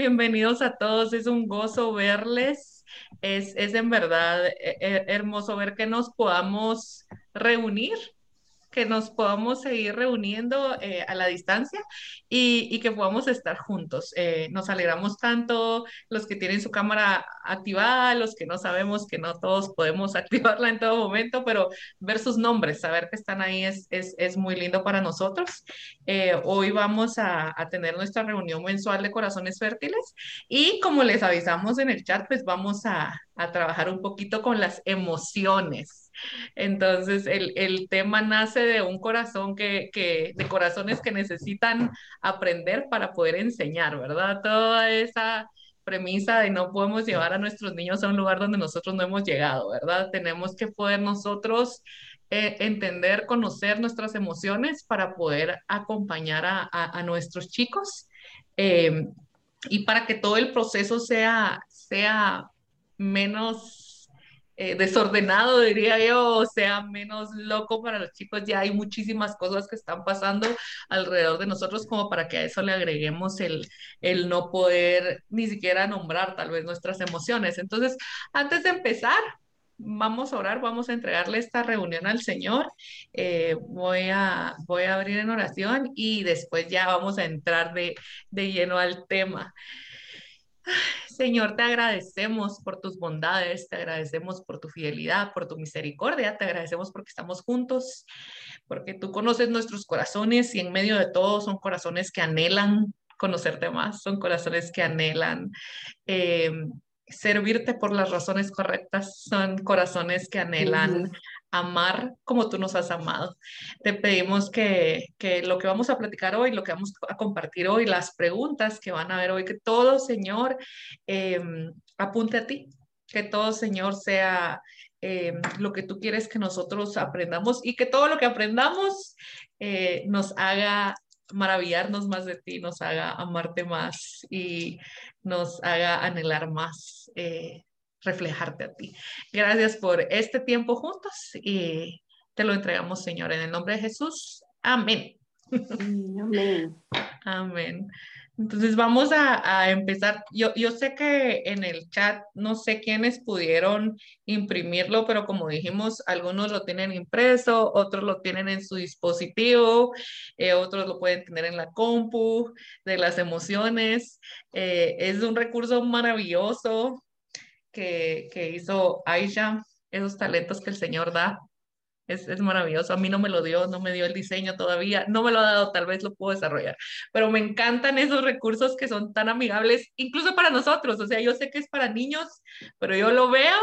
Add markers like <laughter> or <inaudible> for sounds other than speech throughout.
Bienvenidos a todos, es un gozo verles, es, es en verdad eh, eh, hermoso ver que nos podamos reunir que nos podamos seguir reuniendo eh, a la distancia y, que podamos estar juntos. Eh, nos alegramos tanto los que tienen su cámara activada, los que no sabemos que no todos podemos <laughs> activarla en todo momento, pero ver sus nombres, saber que están ahí es, es, muy lindo para nosotros. Eh, hoy vamos a, a, tener nuestra reunión mensual de corazones fértiles y como les avisamos en el chat, pues vamos a, a trabajar un poquito con las emociones. Entonces, el, el, tema nace de un corazón que, que, de corazones que necesitan aprender para poder enseñar, ¿verdad? Toda esa premisa de no podemos llevar a nuestros niños a un lugar donde nosotros no hemos llegado, ¿verdad? Tenemos que poder nosotros eh, entender, conocer nuestras emociones para poder acompañar a, a, nuestros chicos eh, y para que todo el proceso sea, sea menos eh, desordenado, diría yo, o sea, menos loco para los chicos. Ya hay muchísimas cosas que están pasando alrededor de nosotros como para que a eso le agreguemos el, el no poder ni siquiera nombrar tal vez nuestras emociones. Entonces, antes de empezar, vamos a orar, vamos a entregarle esta reunión al Señor. Eh, voy, a, voy a abrir en oración y después ya vamos a entrar de, de lleno al tema. Señor, te agradecemos por tus bondades, te agradecemos por tu fidelidad, por tu misericordia, te agradecemos porque estamos juntos, porque tú conoces nuestros corazones y en medio de todo son corazones que anhelan conocerte más, son corazones que anhelan eh, servirte por las razones correctas, son corazones que anhelan amar como tú nos has amado. Te pedimos que, que, lo que vamos a platicar hoy, lo que vamos a compartir hoy, las preguntas que van a ver hoy, que todo, Señor, em, apunte a ti, que todo, Señor, sea em, lo que tú quieres que nosotros aprendamos y que todo lo que aprendamos eh, nos haga maravillarnos más de ti, nos haga amarte más y nos haga anhelar más eh, reflejarte a ti. Gracias por este tiempo juntos y te lo entregamos, Señor, en el nombre de Jesús. Amén. Amén. Amén. Entonces vamos a, empezar. Yo, yo, sé que en el chat no sé quiénes pudieron imprimirlo, pero como dijimos, algunos lo tienen impreso, otros lo tienen en su dispositivo, eh, otros lo pueden tener en la compu de las emociones. Eh, es un recurso maravilloso que, que hizo Aisha, esos talentos que el Señor da. Es, es, maravilloso. A mí no me lo dio, no me dio el diseño todavía, no me lo ha dado, tal vez lo puedo desarrollar, pero me encantan esos recursos que son tan amigables, incluso para nosotros. O sea, yo sé que es para niños, pero yo lo veo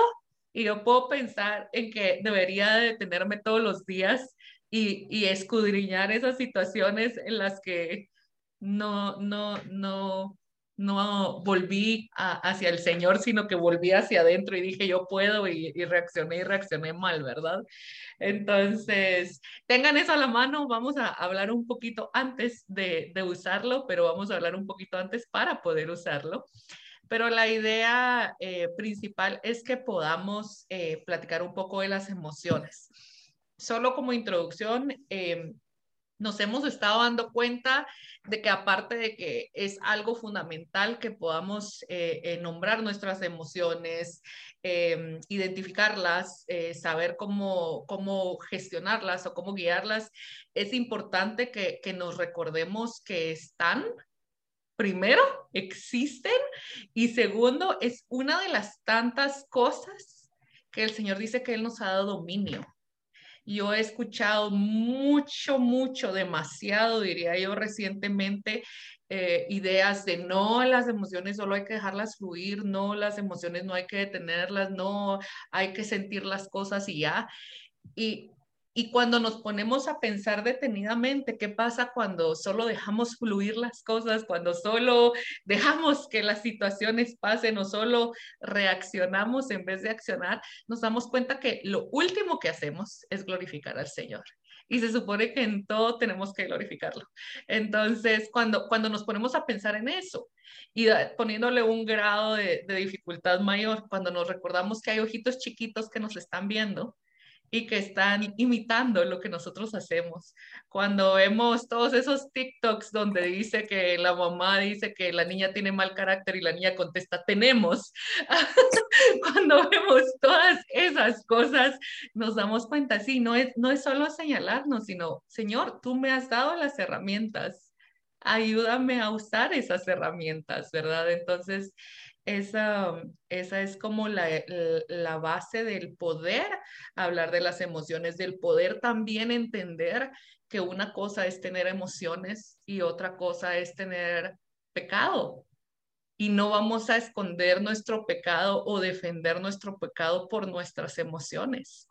y yo puedo pensar en que debería detenerme todos los días y, y escudriñar esas situaciones en las que no, no, no, no volví hacia el Señor, sino que volví hacia adentro y dije, yo puedo y, reaccioné y reaccioné mal, ¿verdad? Entonces, tengan eso a la mano, vamos a hablar un poquito antes de, usarlo, pero vamos a hablar un poquito antes para poder usarlo. Pero la idea eh, principal es que podamos eh, platicar un poco de las emociones. Solo como introducción, eh, nos hemos estado dando cuenta de que aparte de que es algo fundamental que podamos eh, eh, nombrar nuestras emociones, em, identificarlas, eh, saber cómo, cómo gestionarlas o cómo guiarlas, es importante que, que nos recordemos que están, primero, existen y segundo, es una de las tantas cosas que el Señor dice que Él nos ha dado dominio yo he escuchado mucho, mucho, demasiado, diría yo recientemente, eh, ideas de no, las emociones solo hay que dejarlas fluir, no, las emociones no hay que detenerlas, no, hay que sentir las cosas y ya. Y, Y cuando nos ponemos a pensar detenidamente qué pasa cuando solo dejamos fluir las cosas, cuando solo dejamos que las situaciones pasen o solo reaccionamos en vez de accionar, nos damos cuenta que lo último que hacemos es glorificar al Señor y se supone que en todo tenemos que glorificarlo. Entonces, cuando, cuando nos ponemos a pensar en eso y poniéndole un grado de, de dificultad mayor, cuando nos recordamos que hay ojitos chiquitos que nos están viendo, y que están imitando lo que nosotros hacemos. Cuando vemos todos esos TikToks donde dice que la mamá dice que la niña tiene mal carácter y la niña contesta, tenemos. <laughs> Cuando vemos todas esas cosas, nos damos cuenta, sí, no es, no es solo señalarnos, sino, Señor, tú me has dado las herramientas. Ayúdame a usar esas herramientas, ¿verdad? Entonces, esa, esa es como la, la, base del poder, hablar de las emociones, del poder también entender que una cosa es tener emociones y otra cosa es tener pecado. Y no vamos a esconder nuestro pecado o defender nuestro pecado por nuestras emociones.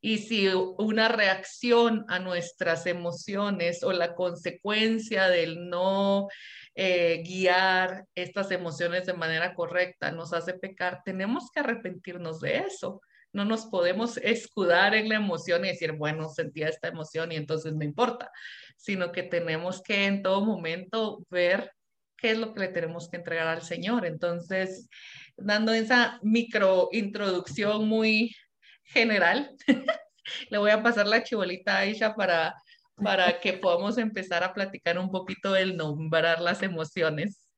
Y si una reacción a nuestras emociones o la consecuencia del no eh, guiar estas emociones de manera correcta nos hace pecar, tenemos que arrepentirnos de eso. No nos podemos escudar en la emoción y decir, bueno, sentía esta emoción y entonces no importa, sino que tenemos que en todo momento ver qué es lo que le tenemos que entregar al Señor. Entonces, dando esa micro introducción muy general. <laughs> Le voy a pasar la chibolita a Aisha para, para que podamos empezar a platicar un poquito del nombrar las emociones.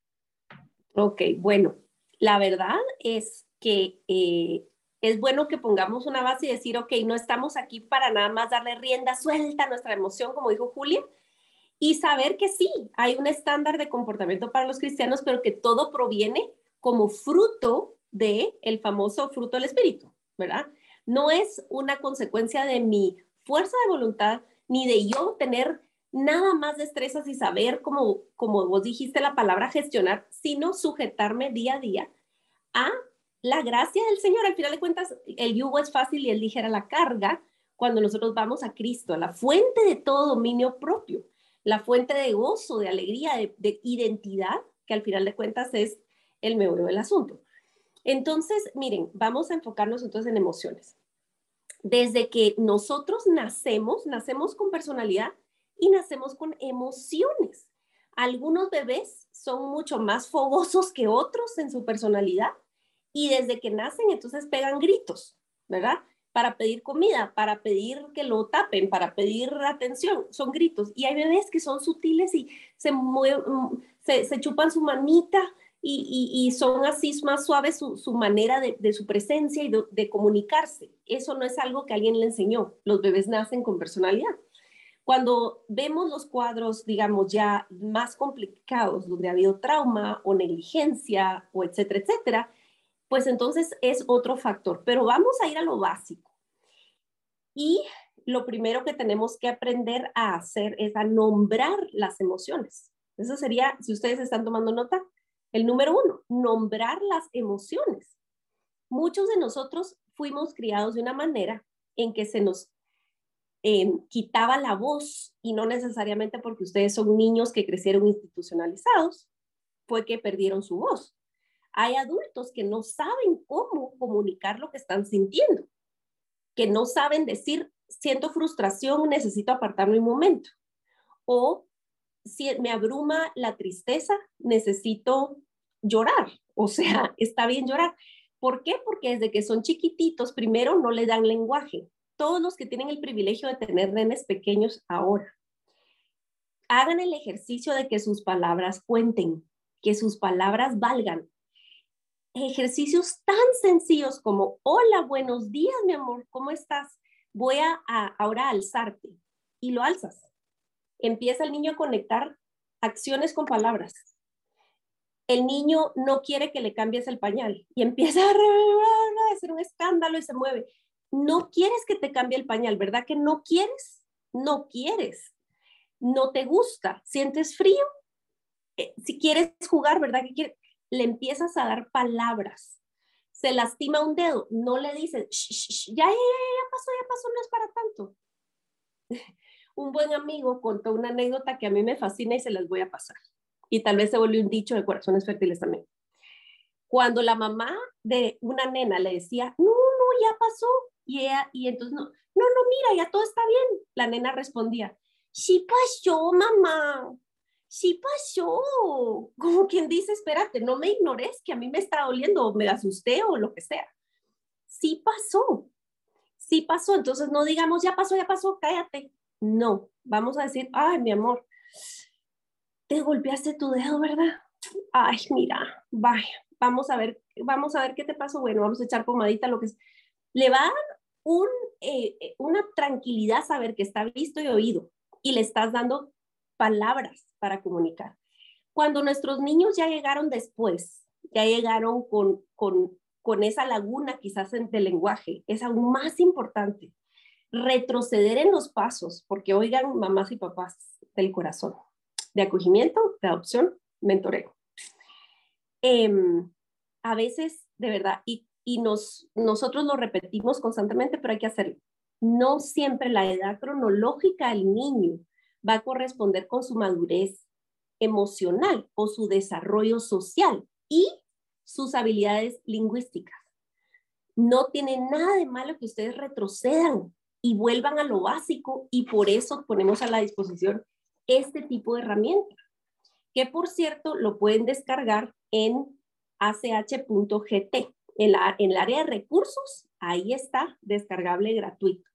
Ok, bueno, la verdad es que eh, es bueno que pongamos una base y decir, ok, no estamos aquí para nada más darle rienda suelta a nuestra emoción, como dijo Julia, y saber que sí, hay un estándar de comportamiento para los cristianos, pero que todo proviene como fruto de el famoso fruto del espíritu, ¿verdad? no es una consecuencia de mi fuerza de voluntad ni de yo tener nada más destrezas y saber, como, como vos dijiste la palabra gestionar, sino sujetarme día a día a la gracia del Señor. Al final de cuentas, el yugo es fácil y es ligera la carga cuando nosotros vamos a Cristo, la fuente de todo dominio propio, la fuente de gozo, de alegría, de, de identidad, que al final de cuentas es el meollo del asunto. Entonces, miren, vamos a enfocarnos entonces en emociones. Desde que nosotros nacemos, nacemos con personalidad y nacemos con emociones. Algunos bebés son mucho más fogosos que otros en su personalidad y desde que nacen entonces pegan gritos, ¿verdad? Para pedir comida, para pedir que lo tapen, para pedir atención, son gritos. Y hay bebés que son sutiles y se, mueven, se, se chupan su manita y, son así más suaves su, manera de, su presencia y de, comunicarse. Eso no es algo que alguien le enseñó. Los bebés nacen con personalidad. Cuando vemos los cuadros, digamos, ya más complicados, donde ha habido trauma o negligencia o etcétera, etcétera, pues entonces es otro factor. Pero vamos a ir a lo básico. Y lo primero que tenemos que aprender a hacer es a nombrar las emociones. Eso sería, si ustedes están tomando nota, el número uno, nombrar las emociones. Muchos de nosotros fuimos criados de una manera en que se nos em, quitaba la voz y no necesariamente porque ustedes son niños que crecieron institucionalizados, fue que perdieron su voz. Hay adultos que no saben cómo comunicar lo que están sintiendo, que no saben decir, siento frustración, necesito apartarme un momento. O si me abruma la tristeza, necesito llorar, o sea, <laughs> está bien llorar. ¿Por qué? Porque desde que son chiquititos, primero no le dan lenguaje. Todos los que tienen el privilegio de tener nenes pequeños ahora, hagan el ejercicio de que sus palabras cuenten, que sus palabras valgan. Ejercicios tan sencillos como, hola, buenos días, mi amor, ¿cómo estás? Voy a, a ahora alzarte y lo alzas. Empieza el niño a conectar acciones con palabras el niño no quiere que le cambies el pañal y empieza <laughs> a, hacer un escándalo y se mueve. No quieres que te cambie el pañal, ¿verdad que no quieres? No quieres. No te gusta. ¿Sientes frío? Eh, si quieres jugar, ¿verdad que? Le empiezas a dar palabras. Se lastima un dedo, no le dices, ya, ya, ya, ya pasó, ya pasó, no es para tanto. <laughs> Un buen amigo contó una anécdota que a mí me fascina y se las voy a pasar. Y tal vez se volvió un dicho de corazones fértiles también. Cuando la mamá de una nena le decía, no, no, ya pasó, y, ella, y entonces no, no, no, mira, ya todo está bien, la nena respondía, sí pasó, mamá, sí pasó. Como quien dice, espérate, no me ignores que a mí me está doliendo, o me asusté o lo que sea. Sí pasó, sí pasó. Entonces no digamos, ya pasó, ya pasó, cállate. No, vamos a decir, ay, mi amor, te golpeaste tu dedo, ¿verdad? Ay, mira, vaya, vamos a ver, vamos a ver qué te pasó. Bueno, vamos a echar pomadita, lo que es. Le va a dar un, eh, eh, una tranquilidad saber que está visto y oído y le estás dando palabras para comunicar. Cuando nuestros niños ya llegaron después, ya llegaron con, con, con esa laguna quizás de lenguaje, es aún más importante retroceder en los pasos, porque oigan mamás y papás del corazón, de acogimiento, de adopción, mentoreo. Em, a veces, de verdad, y, y nos, nosotros lo repetimos constantemente, pero hay que hacerlo. No siempre la edad cronológica del niño va a corresponder con su madurez emocional o su desarrollo social y sus habilidades lingüísticas. No tiene nada de malo que ustedes retrocedan y vuelvan a lo básico y por eso ponemos a la disposición este tipo de herramientas, que por cierto lo pueden descargar en ach.gt. En, en el área de recursos, ahí está, descargable gratuito.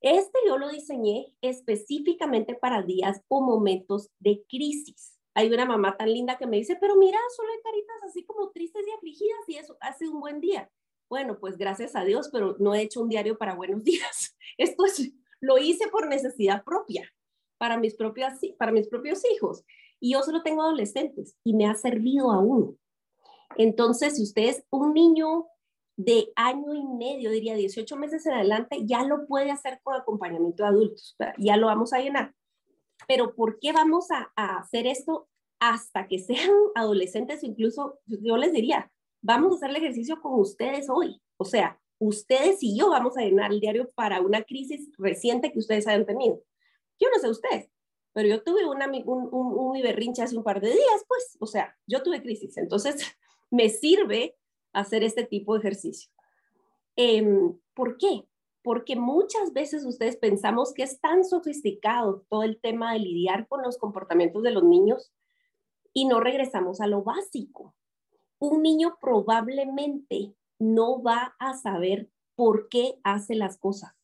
Este yo lo diseñé específicamente para días o momentos de crisis. Hay una mamá tan linda que me dice, pero mira, solo hay caritas así como tristes y afligidas y eso hace un buen día. Bueno, pues gracias a Dios, pero no he hecho un diario para buenos <laughs> días. Esto es, lo hice por necesidad propia, para mis, propias, para mis propios hijos. Y yo solo tengo adolescentes y me ha servido aún. Entonces, si usted es un niño de año y medio, diría 18 meses en adelante, ya lo puede hacer con acompañamiento de adultos, ya lo vamos a llenar. Pero ¿por qué vamos a, hacer esto hasta que sean <laughs> adolescentes? Incluso yo les diría, vamos a hacer el ejercicio con ustedes hoy. O sea, ustedes y yo vamos a llenar el diario para una crisis reciente que ustedes hayan tenido. Yo no sé ustedes, pero yo tuve una, un, un, hace un par de días, pues, o sea, yo tuve crisis. Entonces, <laughs> me sirve hacer este tipo de ejercicio. Em, ¿Por qué? Porque muchas veces ustedes pensamos que es tan sofisticado todo el tema de lidiar con los comportamientos de los niños y no regresamos a lo básico. Un niño probablemente no va a saber por qué hace las cosas.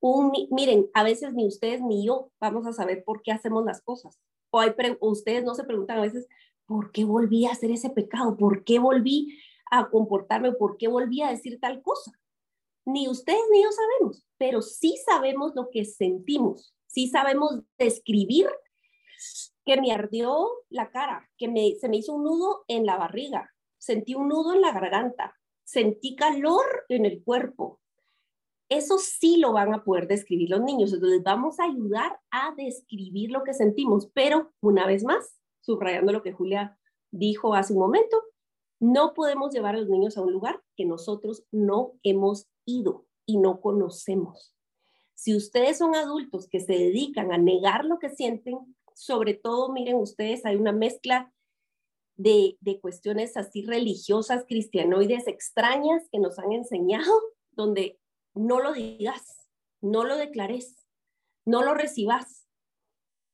Un, miren, a veces ni ustedes ni yo vamos a saber por qué hacemos las cosas. O, hay ustedes no se preguntan a veces, ¿por qué volví a hacer ese pecado? ¿Por qué volví a comportarme, por qué volví a decir tal cosa. Ni ustedes ni yo sabemos, pero sí sabemos lo que sentimos, sí sabemos describir que me ardió la cara, que se me hizo un nudo en la barriga, sentí un nudo en la garganta, sentí calor en el cuerpo. Eso sí lo van a poder describir los niños. Entonces vamos a ayudar a describir lo que sentimos, pero una vez más, subrayando lo que Julia dijo hace un momento, no podemos llevar a los niños a un lugar que nosotros no hemos ido y no conocemos. Si ustedes son adultos que se dedican a negar lo que sienten, sobre todo, miren ustedes, hay una mezcla de, cuestiones así religiosas, cristianoides extrañas que nos han enseñado, donde no lo digas, no lo declares, no lo recibas.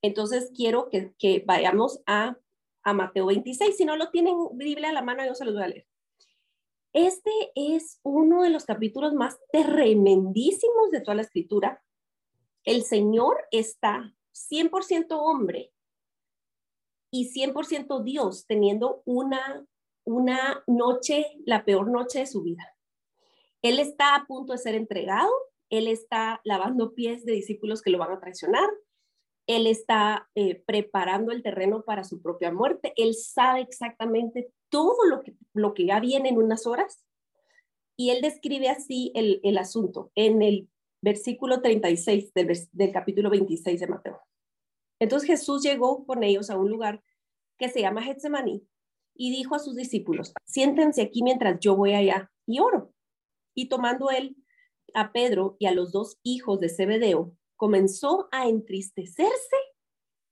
Entonces quiero que, vayamos a a Mateo 26. Si no lo tienen Biblia a la mano, yo se los voy a leer. Este es uno de los capítulos más tremendísimos de toda la escritura. El Señor está 100% hombre y 100% Dios teniendo una, una noche, la peor noche de su vida. Él está a punto de ser entregado, él está lavando pies de discípulos que lo van a traicionar, él está eh, preparando el terreno para su propia muerte, él sabe exactamente todo lo que, lo que ya viene en unas horas y él describe así el, asunto en el versículo 36 del, del capítulo 26 de Mateo. Entonces Jesús llegó con ellos a un lugar que se llama Getsemaní y dijo a sus discípulos, siéntense aquí mientras yo voy allá y oro. Y tomando él a Pedro y a los dos hijos de Zebedeo, comenzó a entristecerse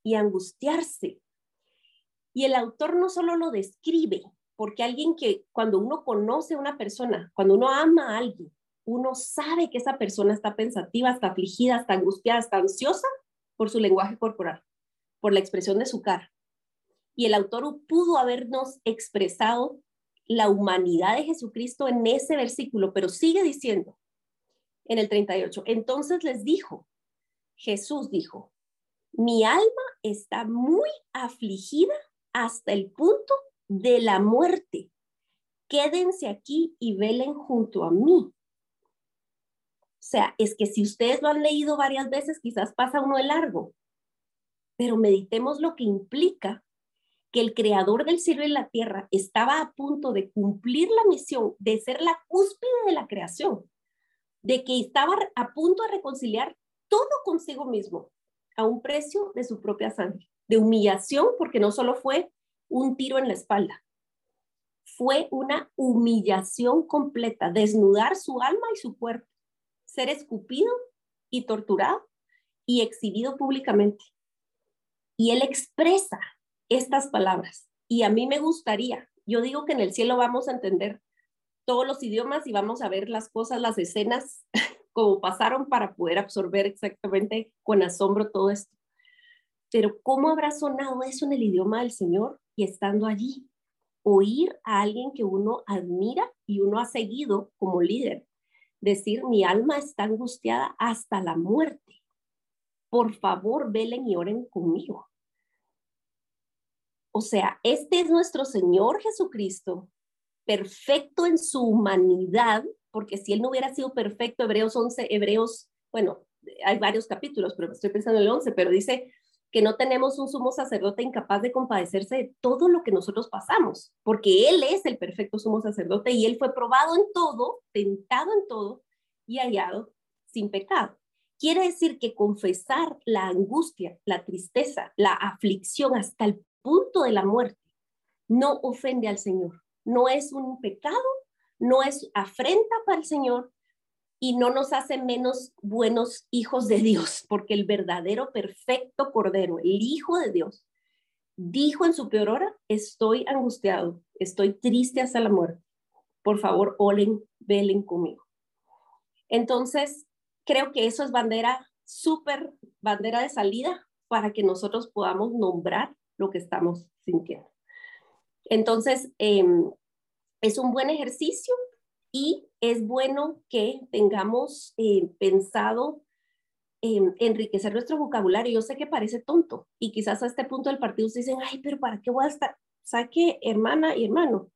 y angustiarse. Y el autor no solo lo describe, porque alguien que cuando uno conoce a una persona, cuando uno ama a alguien, uno sabe que esa persona está pensativa, está afligida, está angustiada, está ansiosa por su lenguaje corporal, por la expresión de su cara. Y el autor pudo habernos expresado la humanidad de Jesucristo en ese versículo, pero sigue diciendo en el 38, entonces les dijo, Jesús dijo, mi alma está muy afligida hasta el punto de la muerte. Quédense aquí y velen junto a mí. O sea, es que si ustedes lo han leído varias veces, quizás pasa uno de largo, pero meditemos lo que implica que el creador del cielo y la tierra estaba a punto de cumplir la misión de ser la cúspide de la creación, de que estaba a punto de reconciliar todo consigo mismo a un precio de su propia sangre, de humillación, porque no solo fue un tiro en la espalda, fue una humillación completa, desnudar su alma y su cuerpo, ser escupido y torturado y exhibido públicamente. Y él expresa estas palabras. Y a mí me gustaría, yo digo que en el cielo vamos a entender todos los idiomas y vamos a ver las cosas, las escenas, <laughs> como pasaron para poder absorber exactamente con asombro todo esto. Pero ¿cómo habrá sonado eso en el idioma del Señor y estando allí? Oír a alguien que uno admira y uno ha seguido como líder. Decir, mi alma está angustiada hasta la muerte. Por favor, velen y oren conmigo. O sea, este es nuestro Señor Jesucristo, perfecto en su humanidad, porque si Él no hubiera sido perfecto, Hebreos 11, Hebreos, bueno, hay varios capítulos, pero estoy pensando en el 11, pero dice que no tenemos un sumo sacerdote incapaz de compadecerse de todo lo que nosotros pasamos, porque Él es el perfecto sumo sacerdote y Él fue probado en todo, tentado en todo y hallado sin pecado. Quiere decir que confesar la angustia, la tristeza, la aflicción hasta el punto de la muerte, no ofende al Señor, no es un pecado, no es afrenta para el Señor y no nos hace menos buenos hijos de Dios, porque el verdadero perfecto Cordero, el Hijo de Dios, dijo en su peor hora, estoy angustiado, estoy triste hasta la muerte. Por favor, oren, velen conmigo. Entonces, creo que eso es bandera, súper bandera de salida para que nosotros podamos nombrar lo que estamos sintiendo. Entonces, em, es un buen ejercicio y es bueno que tengamos eh, pensado en enriquecer nuestro vocabulario. Yo sé que parece tonto y quizás a este punto del partido se dicen, ay, pero ¿para qué voy a estar? Saque, hermana y hermano,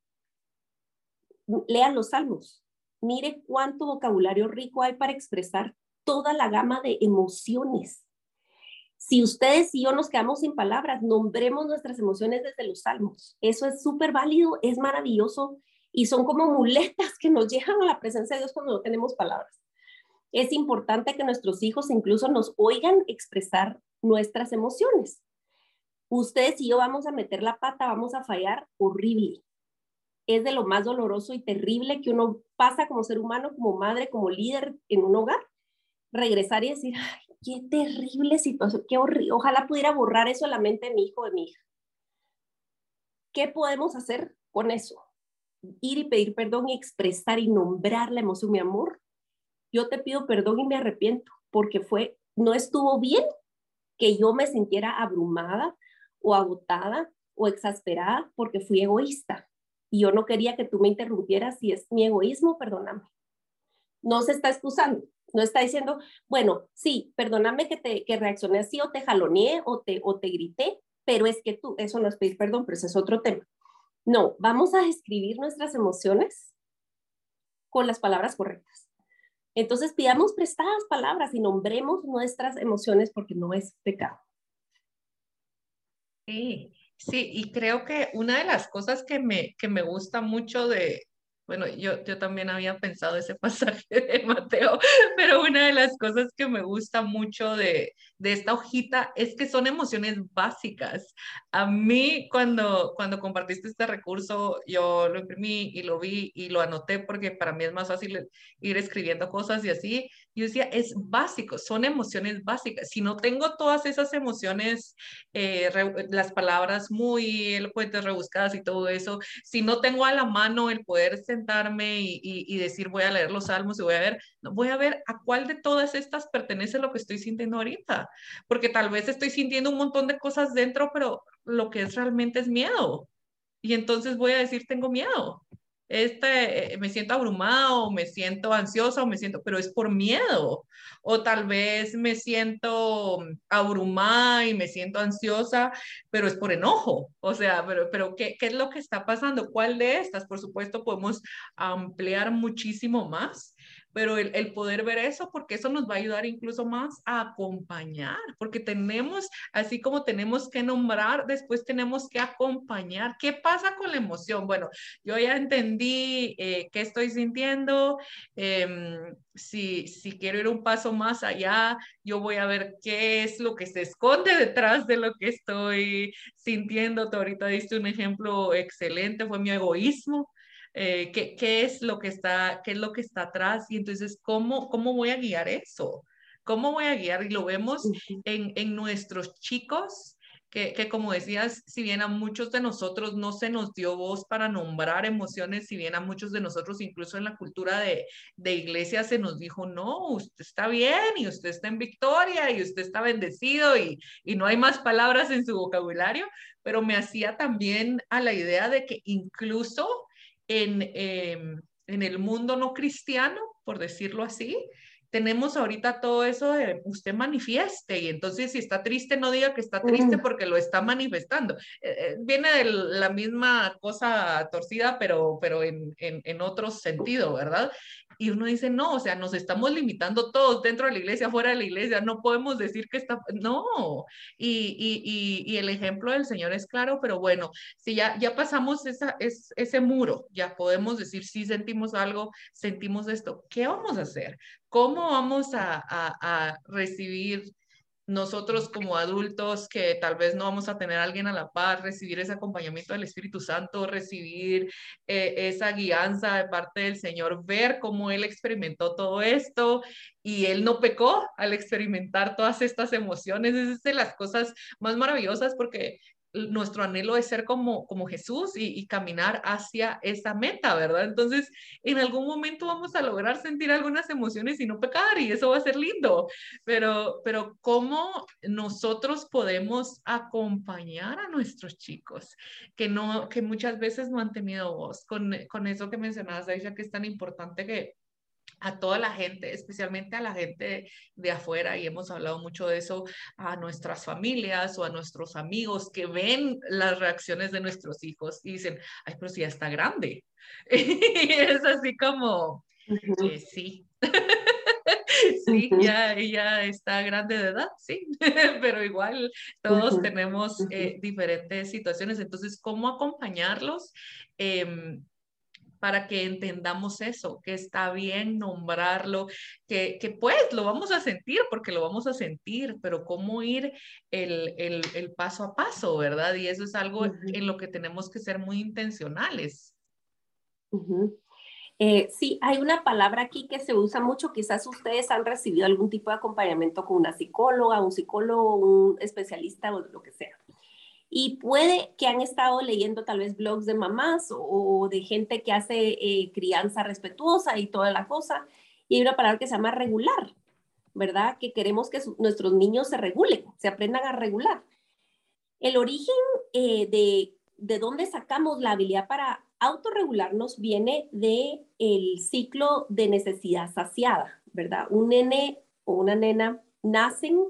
lean los salmos. Mire cuánto vocabulario rico hay para expresar toda la gama de emociones si ustedes y yo nos quedamos sin palabras, nombremos nuestras emociones desde los salmos. Eso es súper válido, es maravilloso y son como muletas que nos llevan a la presencia de Dios cuando no tenemos palabras. Es importante que nuestros hijos incluso nos oigan expresar nuestras emociones. Ustedes y yo vamos a meter la pata, vamos a fallar horrible. Es de lo más doloroso y terrible que uno pasa como ser humano, como madre, como líder en un hogar. Regresar y decir, ay, qué terrible situación, qué horrible. Ojalá pudiera borrar eso en la mente de mi hijo o de mi hija. ¿Qué podemos hacer con eso? Ir y pedir perdón y expresar y nombrar la emoción, mi amor. Yo te pido perdón y me arrepiento porque fue, no estuvo bien que yo me sintiera abrumada o agotada o exasperada porque fui egoísta y yo no quería que tú me interrumpieras si es mi egoísmo, perdóname. No se está excusando, no está diciendo, bueno, sí, perdóname que, te, que reaccioné así o te jaloneé o te, o te grité, pero es que tú, eso no es pedir perdón, pero ese es otro tema. No, vamos a escribir nuestras emociones con las palabras correctas. Entonces pidamos prestadas palabras y nombremos nuestras emociones porque no es pecado. Sí, sí, y creo que una de las cosas que me, que me gusta mucho de, bueno, yo, yo también había pensado ese <laughs> pasaje de Mateo, pero una de las cosas que me gusta mucho de, de esta hojita es que son emociones básicas. A mí cuando, cuando compartiste este recurso, yo lo imprimí y lo vi y lo anoté porque para mí es más fácil ir escribiendo cosas y así. Yo decía, es básico, son emociones básicas. Si no tengo todas esas emociones, eh, las palabras muy elocuentes, rebuscadas y todo eso, si no tengo a la mano el poder sentarme y, decir voy a leer los salmos y voy a ver, voy a ver a cuál de todas estas pertenece lo que estoy sintiendo ahorita, porque tal vez estoy sintiendo un montón de cosas dentro, pero lo que es realmente es miedo. Y entonces voy a decir, tengo miedo este, me siento abrumado, me siento ansiosa, o me siento, pero es por miedo. O tal vez me siento abrumada y me siento ansiosa, pero es por enojo. O sea, pero, pero ¿qué, ¿qué es lo que está pasando? ¿Cuál de estas? Por supuesto, podemos ampliar muchísimo más pero el, poder ver eso, porque eso nos va a ayudar incluso más a acompañar, porque tenemos, así como tenemos que nombrar, después tenemos que acompañar. ¿Qué pasa con la emoción? Bueno, yo ya entendí eh, qué estoy sintiendo, em, si, si quiero ir un paso más allá, yo voy a ver qué es lo que se esconde detrás de lo que estoy sintiendo. Tú ahorita diste un ejemplo excelente, fue mi egoísmo. Eh, qué, qué, es lo que está, qué es lo que está atrás y entonces cómo, cómo voy a guiar eso, cómo voy a guiar y lo vemos en, en nuestros chicos. Que, que, como decías, si bien a muchos de nosotros no se nos dio voz para nombrar emociones, si bien a muchos de nosotros, incluso en la cultura de, de iglesia, se nos dijo, no, usted está bien y usted está en victoria y usted está bendecido y, y no hay más palabras en su vocabulario, pero me hacía también a la idea de que incluso en, em, en el mundo no cristiano, por decirlo así, tenemos ahorita todo eso de usted manifieste y entonces si está triste no diga que está triste porque lo está manifestando. Eh, eh, viene de la misma cosa torcida pero, pero en, en, en, otro sentido, ¿verdad? Y uno dice, no, o sea, nos estamos limitando todos dentro de la iglesia, fuera de la iglesia, no podemos decir que está, no. Y, y, y, el ejemplo del Señor es claro, pero bueno, si ya, ya pasamos esa, es, ese muro, ya podemos decir, sí sentimos algo, sentimos esto, ¿qué vamos a hacer? ¿Cómo vamos a, a, a recibir nosotros como adultos que tal vez no vamos a tener a alguien a la par, recibir ese acompañamiento del Espíritu Santo, recibir eh, esa guianza de parte del Señor, ver cómo Él experimentó todo esto y Él no pecó al experimentar todas estas emociones. Es de las cosas más maravillosas porque nuestro anhelo es ser como, como Jesús y, caminar hacia esa meta, ¿verdad? Entonces, en algún momento vamos a lograr sentir algunas emociones y no pecar y eso va a ser lindo, pero, pero ¿cómo nosotros podemos acompañar a nuestros chicos que, no, que muchas veces no han tenido voz con, con eso que mencionabas, Aisha, que es tan importante que a toda la gente, especialmente a la gente de afuera, y hemos hablado mucho de eso, a nuestras familias o a nuestros amigos que ven las reacciones de nuestros hijos y dicen, ay, pero si ya está grande. <laughs> y es así como, eh, sí. <laughs> sí, ya ella está grande de edad, sí, <laughs> pero igual todos tenemos eh, diferentes situaciones. Entonces, ¿cómo acompañarlos? Eh, para que entendamos eso, que está bien nombrarlo, que, que, pues lo vamos a sentir porque lo vamos a sentir, pero cómo ir el, el, el paso a paso, ¿verdad? Y eso es algo en lo que tenemos que ser muy intencionales. eh, sí, hay una palabra aquí que se usa mucho, quizás ustedes han recibido algún tipo de acompañamiento con una psicóloga, un psicólogo, un especialista o lo que sea y puede que han estado leyendo tal vez blogs de mamás o, de gente que hace eh, crianza respetuosa y toda la cosa. Y hay una palabra que se llama regular, ¿verdad? Que queremos que nuestros niños se regulen, se aprendan a regular. El origen eh, de, de dónde sacamos la habilidad para autorregularnos viene de el ciclo de necesidad saciada, ¿verdad? Un nene o una nena nacen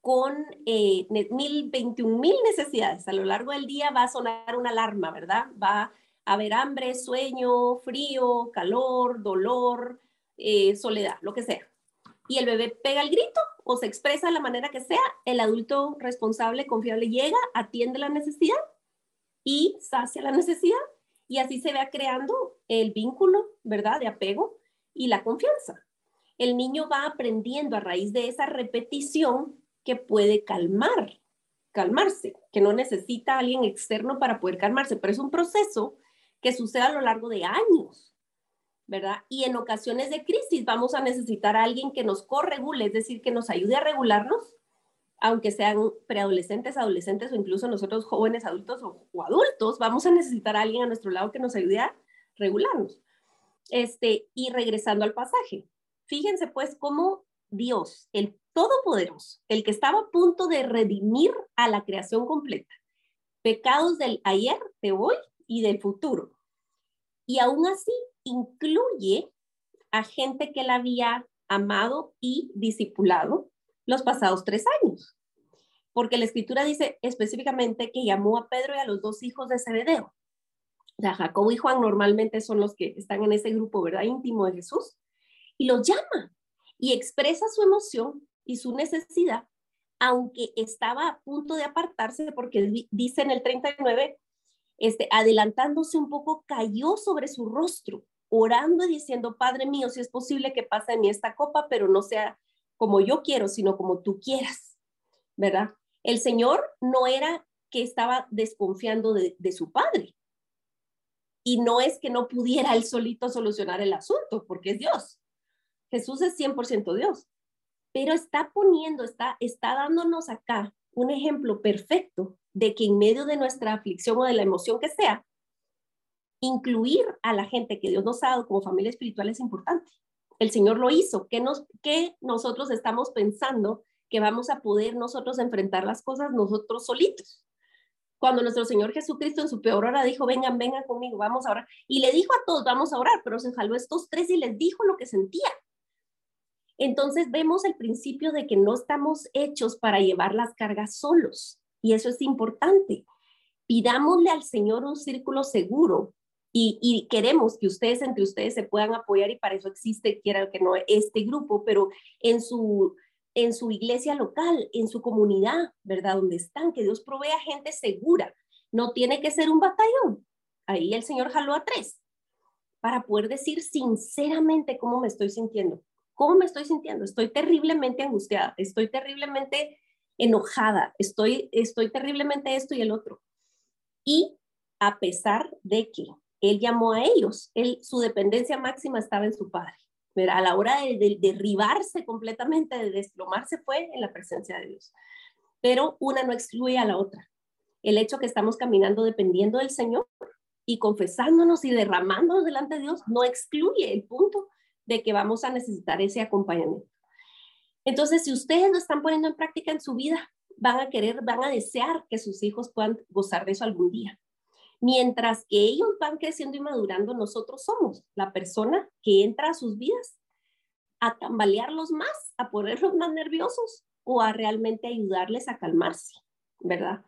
con eh, mil, 21 mil necesidades. A lo largo del día va a sonar una alarma, ¿verdad? Va a haber hambre, sueño, frío, calor, dolor, eh, soledad, lo que sea. Y el bebé pega el grito o se expresa de la manera que sea, el adulto responsable, confiable llega, atiende la necesidad y sacia la necesidad Y así se va creando el vínculo, ¿verdad? De apego y la confianza. El niño va aprendiendo a raíz de esa repetición que puede calmar, calmarse, que no necesita alguien externo para poder calmarse, pero es un proceso que sucede a lo largo de años, ¿verdad? Y en ocasiones de crisis vamos a necesitar a alguien que nos corregule, es decir, que nos ayude a regularnos, aunque sean preadolescentes, adolescentes o incluso nosotros jóvenes adultos o, adultos, vamos a necesitar a alguien a nuestro lado que nos ayude a regularnos. Este, y regresando al pasaje, fíjense pues cómo Dios, el Todopoderoso, el que estaba a punto de redimir a la creación completa, pecados del ayer, de hoy y del futuro. Y aún así incluye a gente que la había amado y discipulado los pasados tres años. Porque la escritura dice específicamente que llamó a Pedro y a los dos hijos de Zebedeo. O sea, y Juan normalmente son los que están en ese grupo, ¿verdad? Íntimo de Jesús. Y los llama y expresa su emoción y su necesidad, aunque estaba a punto de apartarse, porque dice en el 39, este, adelantándose un poco, cayó sobre su rostro, orando y diciendo, Padre mío, si es posible que pase en mí esta copa, pero no sea como yo quiero, sino como tú quieras, ¿verdad? El Señor no era que estaba desconfiando de, de su Padre. Y no es que no pudiera él solito solucionar el asunto, porque es Dios. Jesús es 100% Dios, pero está poniendo, está, está dándonos acá un ejemplo perfecto de que en medio de nuestra aflicción o de la emoción que sea, incluir a la gente que Dios nos ha dado como familia espiritual es importante. El Señor lo hizo. ¿Qué, nos, qué nosotros estamos pensando que vamos a poder nosotros enfrentar las cosas nosotros solitos? Cuando nuestro Señor Jesucristo en su peor hora dijo, vengan, vengan conmigo, vamos a orar. Y le dijo a todos, vamos a orar, pero se jaló estos tres y les dijo lo que sentía. Entonces vemos el principio de que no estamos hechos para llevar las cargas solos. Y eso es importante. Pidámosle al Señor un círculo seguro y, queremos que ustedes entre ustedes se puedan apoyar y para eso existe, quiera que no, este grupo, pero en su, en su iglesia local, en su comunidad, ¿verdad? Donde están, que Dios provea gente segura. No tiene que ser un batallón. Ahí el Señor jaló a tres para poder decir sinceramente cómo me estoy sintiendo. ¿Cómo me estoy sintiendo? Estoy terriblemente angustiada, estoy terriblemente enojada, estoy, estoy terriblemente esto y el otro. Y a pesar de que él llamó a ellos, él, su dependencia máxima estaba en su padre. Pero a la hora de, derribarse completamente, de desplomarse, fue en la presencia de Dios. Pero una no excluye a la otra. El hecho que estamos caminando dependiendo del Señor y confesándonos y derramándonos delante de Dios no excluye el punto de que vamos a necesitar ese acompañamiento. Entonces, si ustedes lo están poniendo en práctica en su vida, van a querer, van a desear que sus hijos puedan gozar de eso algún día. Mientras que ellos van creciendo y madurando, nosotros somos la persona que entra a sus vidas a tambalearlos más, a ponerlos más nerviosos o a realmente ayudarles a calmarse, ¿verdad?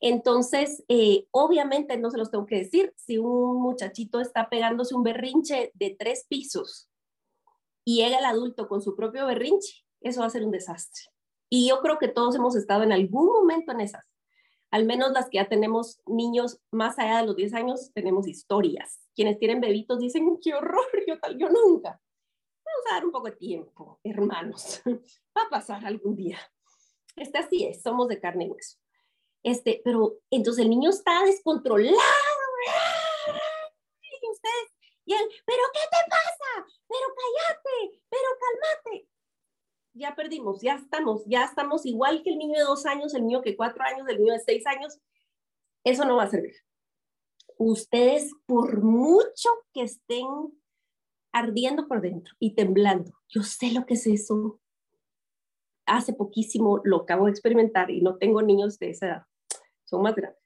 Entonces, eh, obviamente, no se los tengo que decir, si un muchachito está pegándose un berrinche de tres pisos y llega el adulto con su propio berrinche, eso va a ser un desastre. Y yo creo que todos hemos estado en algún momento en esas. Al menos las que ya tenemos niños más allá de los 10 años, tenemos historias. Quienes tienen bebitos dicen, qué horror, yo tal, yo nunca. Vamos a dar un poco de tiempo, hermanos. <laughs> Va a pasar algún día. Este así es, somos de carne y hueso. Este, pero entonces el niño está descontrolado. Pero ¿qué te pasa? Pero cállate, pero cálmate ya perdimos, ya estamos, ya estamos igual que el niño de dos años, el niño que cuatro años, el niño de seis años. Eso no va a servir. Ustedes, por mucho que estén ardiendo por dentro y temblando, yo sé lo que es eso. Hace poquísimo lo acabo de experimentar y no tengo niños de esa edad, son más grandes.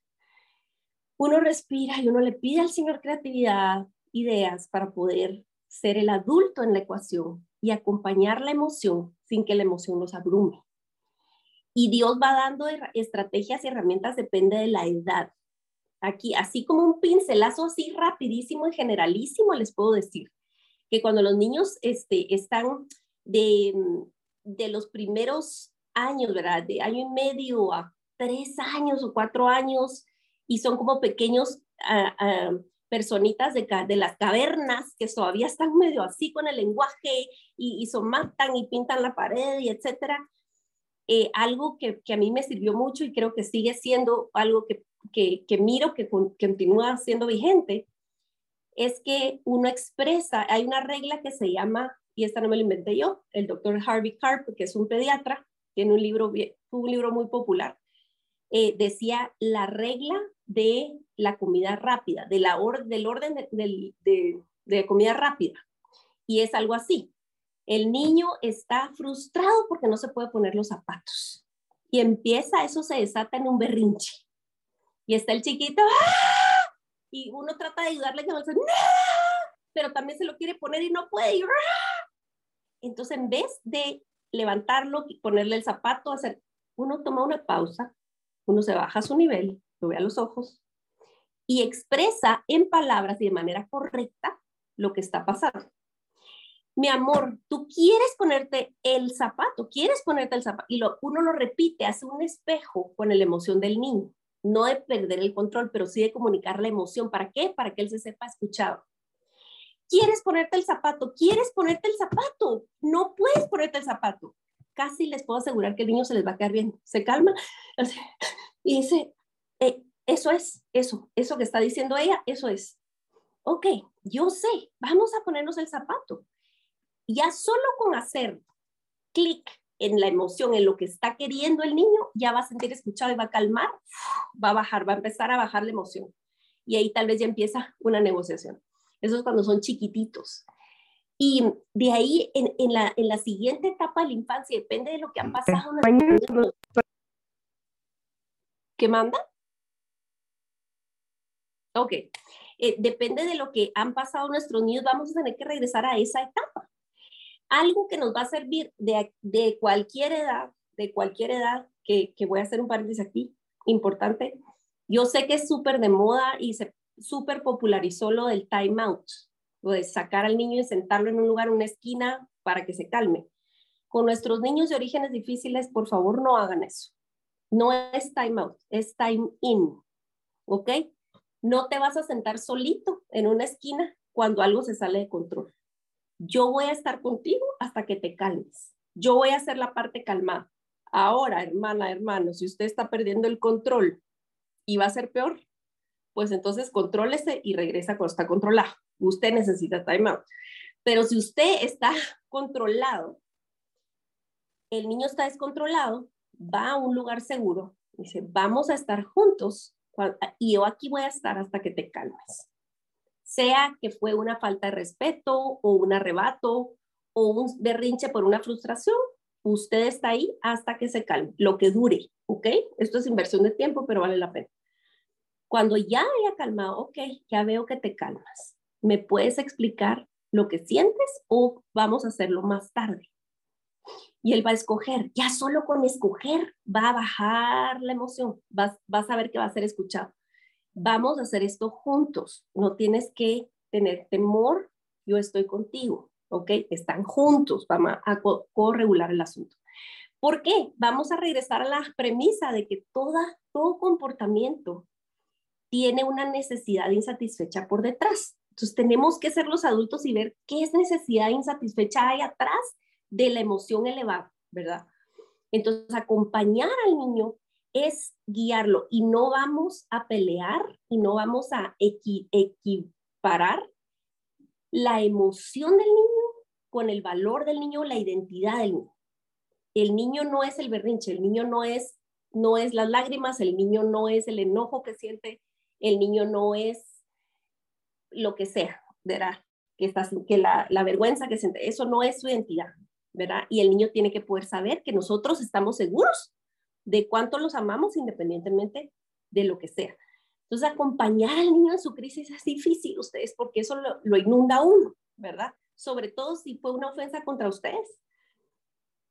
Uno respira y uno le pide al Señor creatividad, ideas para poder ser el adulto en la ecuación y acompañar la emoción sin que la emoción nos abrume. Y Dios va dando estrategias y herramientas, depende de la edad. Aquí, así como un pincelazo así rapidísimo y generalísimo, les puedo decir que cuando los niños este, están de, de los primeros años, ¿verdad? De año y medio a tres años o cuatro años y son como pequeños, uh, personitas de, de, las cavernas que todavía están medio así con el lenguaje y, y somatan y pintan la pared y etcétera. Eh, algo que, que, a mí me sirvió mucho y creo que sigue siendo algo que, que, que miro que, que continúa siendo vigente, es que uno expresa, hay una regla que se llama, y esta no me la inventé yo, el doctor Harvey Karp, que es un pediatra, tiene un libro, un libro muy popular, eh, decía la regla de la comida rápida, del orden de, comida rápida. Y es algo así. El niño está frustrado porque no se puede poner los zapatos. Y empieza, eso se desata en un berrinche. Y está el chiquito, ¡ah! y uno trata de ayudarle no pero también se lo quiere poner y no puede. ¡ah! Entonces, en vez de levantarlo y ponerle el zapato, hacer, uno toma una pausa, uno se baja a su nivel, lo ve a los ojos y expresa en palabras y de manera correcta lo que está pasando mi amor, tú quieres ponerte el zapato, quieres ponerte el zapato, y lo, uno lo repite, hace un espejo con la emoción del niño, no de perder el control, pero sí de comunicar la emoción. ¿Para qué? Para que él se sepa escuchado. ¿Quieres ponerte el zapato? ¿Quieres ponerte el zapato? No puedes ponerte el zapato. Casi les puedo asegurar que el niño se les va a quedar bien. Se calma <laughs> y dice, eh, eso es, eso, eso que está diciendo ella, eso es. Ok, yo sé, vamos a ponernos el zapato ya solo con hacer clic en la emoción, en lo que está queriendo el niño, ya va a sentir escuchado y va a calmar, va a bajar, va a empezar a bajar la emoción. Y ahí tal vez ya empieza una negociación. Eso es cuando son chiquititos. Y de ahí, en, en, la, en la siguiente etapa de la infancia, depende de lo que han pasado. ¿Qué manda? Ok. Eh, depende de lo que han pasado nuestros niños, vamos a tener que regresar a esa etapa algo que nos va a servir de, de cualquier edad, de cualquier edad, que, que voy a hacer un paréntesis aquí, importante. Yo sé que es súper de moda y se súper popularizó lo del time out, de sacar al niño y sentarlo en un lugar, una esquina, para que se calme. Con nuestros niños de orígenes difíciles, por favor, no hagan eso. No es time out, es time in. ¿Ok? No te vas a sentar solito en una esquina cuando algo se sale de control yo voy a estar contigo hasta que te calmes. Yo voy a hacer la parte calmada. Ahora, hermana, hermano, si usted está perdiendo el control y va a ser peor, pues entonces contrólese y regresa cuando está controlado. Usted necesita time out. Pero si usted está controlado, el niño está descontrolado, va a un lugar seguro, dice, vamos a estar juntos y yo aquí voy a estar hasta que te calmes sea que fue una falta de respeto o un arrebato o un berrinche por una frustración, usted está ahí hasta que se calme, lo que dure, ¿ok? Esto es inversión de tiempo, pero vale la pena. Cuando ya haya calmado, ok, ya veo que te calmas. ¿Me puedes explicar lo que sientes o vamos a hacerlo más tarde? Y él va a escoger, ya solo con escoger va a bajar la emoción, vas, a ver que va a ser escuchado vamos a hacer esto juntos, no tienes que tener temor, yo estoy contigo, ¿ok? Están juntos, vamos a corregular el asunto. ¿Por qué? Vamos a regresar a la premisa de que todo comportamiento tiene una necesidad insatisfecha por detrás. Entonces tenemos que ser los adultos y ver qué es necesidad insatisfecha hay atrás de la emoción elevada, ¿verdad? Entonces acompañar al niño es guiarlo y no vamos a pelear y no vamos a equiparar la emoción del niño con el valor del niño, la identidad del niño. El niño no es el berrinche, el niño no es, no es las lágrimas, el niño no es el enojo que siente, el niño no es lo que sea, ¿verdad? Que, está, que la, vergüenza que siente, eso no es su identidad, ¿verdad? Y el niño tiene que poder saber que nosotros estamos seguros de cuánto los amamos independientemente de lo que sea. Entonces, acompañar al niño en su crisis es difícil, ustedes, porque eso lo, inunda uno, ¿verdad? Sobre todo si fue una ofensa contra ustedes.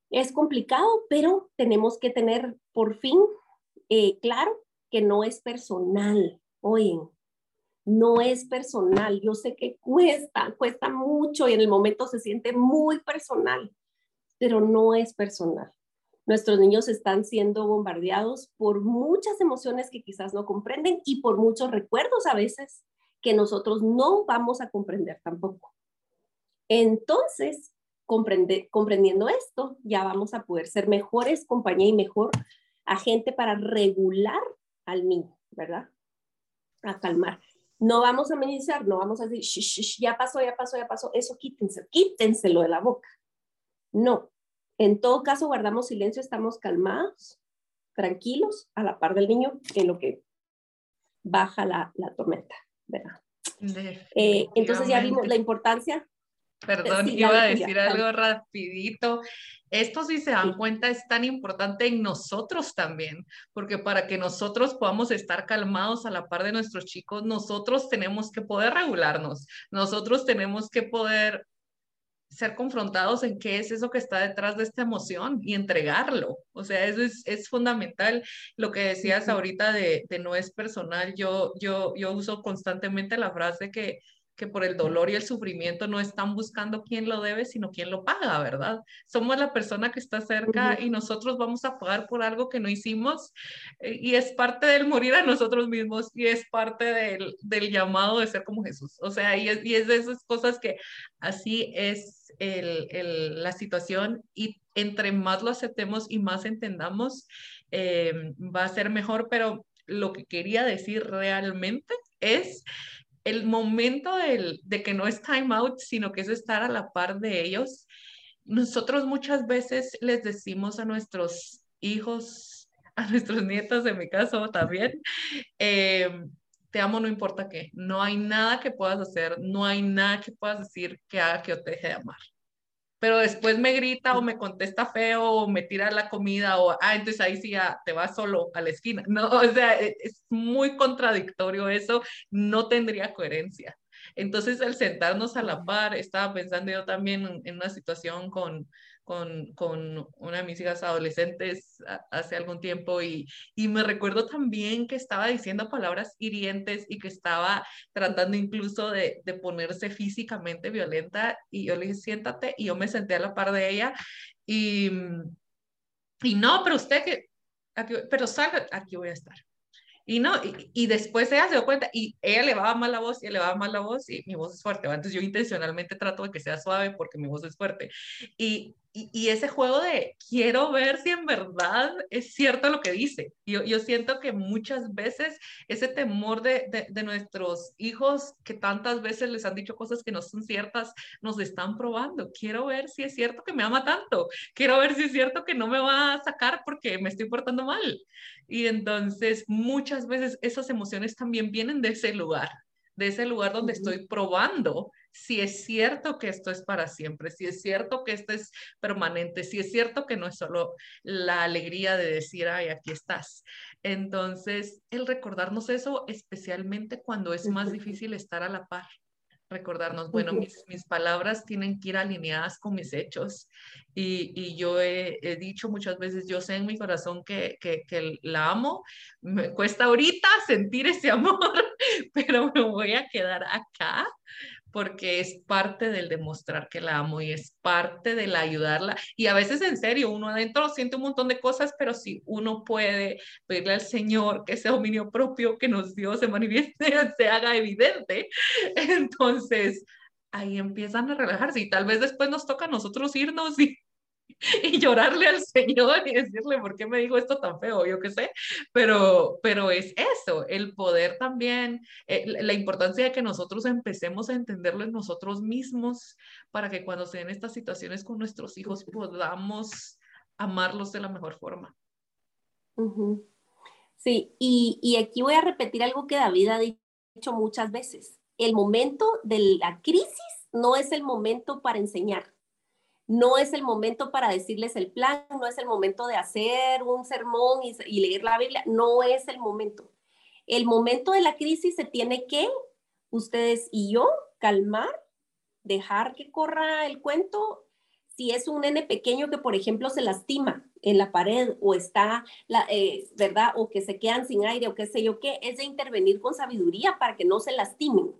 Es complicado, pero tenemos que tener por fin eh, claro que no es personal. Oyen, no es personal. Yo sé que cuesta, cuesta mucho y en el momento se siente muy personal, pero no es personal. Nuestros niños están siendo bombardeados por muchas emociones que quizás no comprenden y por muchos recuerdos a veces que nosotros no vamos a comprender tampoco. Entonces, comprendiendo esto, ya vamos a poder ser mejores compañía y mejor agente para regular al niño, ¿verdad? A calmar. No vamos a amenizar, no vamos a decir, ya pasó, ya pasó, ya pasó, eso quítense, quítenselo de la boca. No, en todo caso guardamos silencio, estamos calmados, tranquilos, a la par del niño, en lo que baja la, la tormenta, ¿verdad? Eh, entonces ya vimos la importancia. Perdón, iba a decir algo rapidito. Esto, si se dan cuenta, es tan importante en nosotros también, porque para que nosotros podamos estar calmados a la par de nuestros chicos, nosotros tenemos que poder regularnos, nosotros tenemos que poder ser confrontados en qué es eso que está detrás de esta emoción y entregarlo. O sea, eso es, es fundamental. Lo que decías ahorita de, de, no es personal, yo, yo, yo uso constantemente la frase que que por el dolor y el sufrimiento no están buscando quién lo debe, sino quién lo paga, ¿verdad? Somos la persona que está cerca y nosotros vamos a pagar por algo que no hicimos eh, y es parte del morir a nosotros mismos y es parte del, del llamado de ser como Jesús. O sea, y es, y es de esas cosas que así es el, el, la situación y entre más lo aceptemos y más entendamos, eh, va a ser mejor, pero lo que quería decir realmente es el momento del, de que no es time out, sino que es estar a la par de ellos. Nosotros muchas veces les decimos a nuestros hijos, <laughs> a nuestros nietos, en mi caso también, eh, te amo no importa qué, no hay nada que puedas hacer, no hay nada que puedas decir que haga que yo te deje de amar pero después me grita o me contesta feo o me tira la comida o, ah, entonces ahí sí ya te vas solo a la esquina. <laughs> No, o sea, e, es muy contradictorio eso, no tendría coherencia. Entonces, el sentarnos a la par, estaba pensando yo también en una situación con, con, con una de mis hijas adolescentes hace algún tiempo y, y me recuerdo también que estaba diciendo palabras hirientes y que estaba tratando incluso de, de ponerse físicamente violenta y yo le dije, siéntate y yo me senté a la par de ella y, y no, pero usted que, aquí, pero salga, aquí voy a estar. Y no, y, y, después ella se dio cuenta y ella le va mal la voz y le va mal la voz y mi voz es fuerte. Entonces yo intencionalmente trato de que sea suave porque mi voz es fuerte. Y, y, ese juego de quiero ver si en verdad es cierto lo que dice. Yo, yo siento que muchas veces ese temor de, de, de, nuestros hijos que tantas veces les han dicho cosas que no son ciertas, nos están probando. Quiero ver si es cierto que me ama tanto. Quiero ver si es cierto que no me va a sacar porque me estoy portando mal. Y entonces muchas veces esas emociones también vienen de ese lugar, de ese lugar donde estoy probando si es cierto que esto es para siempre, si es cierto que esto es permanente, si es cierto que no es solo la alegría de decir, ay, aquí estás. Entonces, el recordarnos eso, especialmente cuando es más difícil estar a la par recordarnos, bueno, mis, mis, palabras tienen que ir alineadas con mis hechos. Y, y yo he, he, dicho muchas veces, yo sé en mi corazón que, que, que, la amo, me cuesta ahorita sentir ese <laughs> amor, pero me voy a quedar acá porque es parte del demostrar que la amo y es parte del ayudarla. Y a veces en serio, uno adentro siente un montón de cosas, pero si uno puede pedirle al Señor que ese dominio propio que nos dio se manifieste, <laughs> se haga evidente, <laughs> entonces ahí empiezan a relajarse y tal vez después nos toca a nosotros irnos y <laughs> y llorarle al Señor y decirle, ¿por qué me dijo esto tan feo? Yo qué sé, pero, pero es eso, el poder también, eh, la importancia de que nosotros empecemos a entenderlo en nosotros mismos para que cuando se den estas situaciones con nuestros hijos podamos amarlos de la mejor forma. Sí, y, y aquí voy a repetir algo que David ha dicho muchas veces. El momento de la crisis no es el momento para enseñar no es el momento para decirles el plan, no es el momento de hacer un sermón y, leer la Biblia, no es el momento. El momento de la crisis se tiene que, ustedes y yo, calmar, dejar que corra el cuento. Si es un nene pequeño que, por ejemplo, se lastima en la pared o está, la, eh, ¿verdad? O que se quedan sin aire o qué sé yo qué, es de intervenir con sabiduría para que no se lastimen.